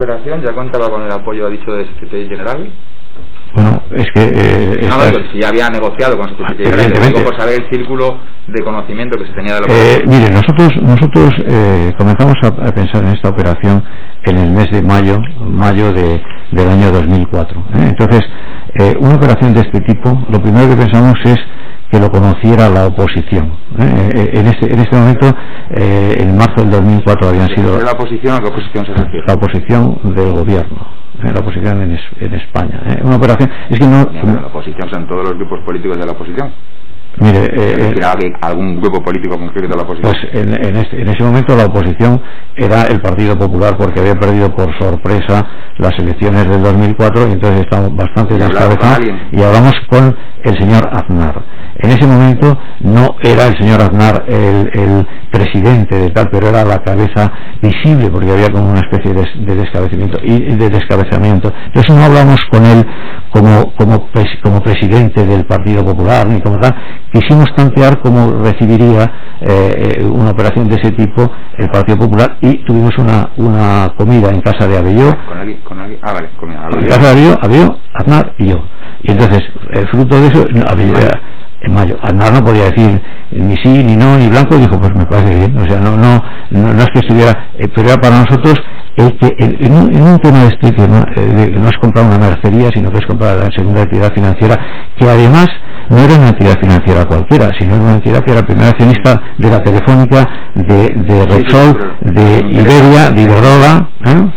operación ya contaba con el apoyo, ha dicho, de Secretaría General. Bueno, es que... Eh, no, no, si ya había negociado con Secretaría General, por saber el círculo de conocimiento que se tenía de la Eh, operación. mire, nosotros nosotros eh, comenzamos a, a pensar en esta operación en el mes de mayo mayo de, del año 2004. ¿eh? Entonces, eh, una operación de este tipo, lo primero que pensamos es que lo conociera la oposición. ¿eh? Eh, En, este, en este momento, eh, en marzo del 2004 habían sido ¿Es la oposición a qué oposición se refiere? la oposición del gobierno, ¿eh? la oposición en, Es- en España. ¿eh? Una operación, es que no, la oposición son todos los grupos políticos de la oposición. Mire, ¿Se eh, eh, a algún grupo político concreto de la oposición? Pues en, en este- en ese momento la oposición era el Partido Popular porque había perdido por sorpresa las elecciones del 2004 y entonces estamos bastante ¿Y hablaron con descabezados y hablamos con el señor Aznar. En ese momento no era el señor Aznar el, el presidente de tal, pero era la cabeza visible porque había como una especie de, de descabezamiento y de descabezamiento. Entonces no hablamos con él como como pres- como presidente del Partido Popular ni como tal. Quisimos tantear cómo recibiría eh, una operación de ese tipo el Partido Popular y tuvimos una una comida en casa de Abelló ¿Con alguien? ¿Con alguien? Ah, vale, con en alguien. casa de Abelló, Abelló, Aznar y yo. Y entonces, el fruto de eso, no, Abelló, era en mayo, Aznar no podía decir ni sí, ni no, ni blanco, dijo, pues me parece bien. O sea, no, no, no, no es que estuviera, eh, pero era para nosotros el que en, en un, en un tema de este que no, eh, no es comprar una mercería, sino que es comprar la segunda actividad financiera, que además no era una entidad financiera cualquiera, sino era una entidad que era primera accionista de la Telefónica, de, de Repsol, de Iberia, de Iberdrola, ¿eh?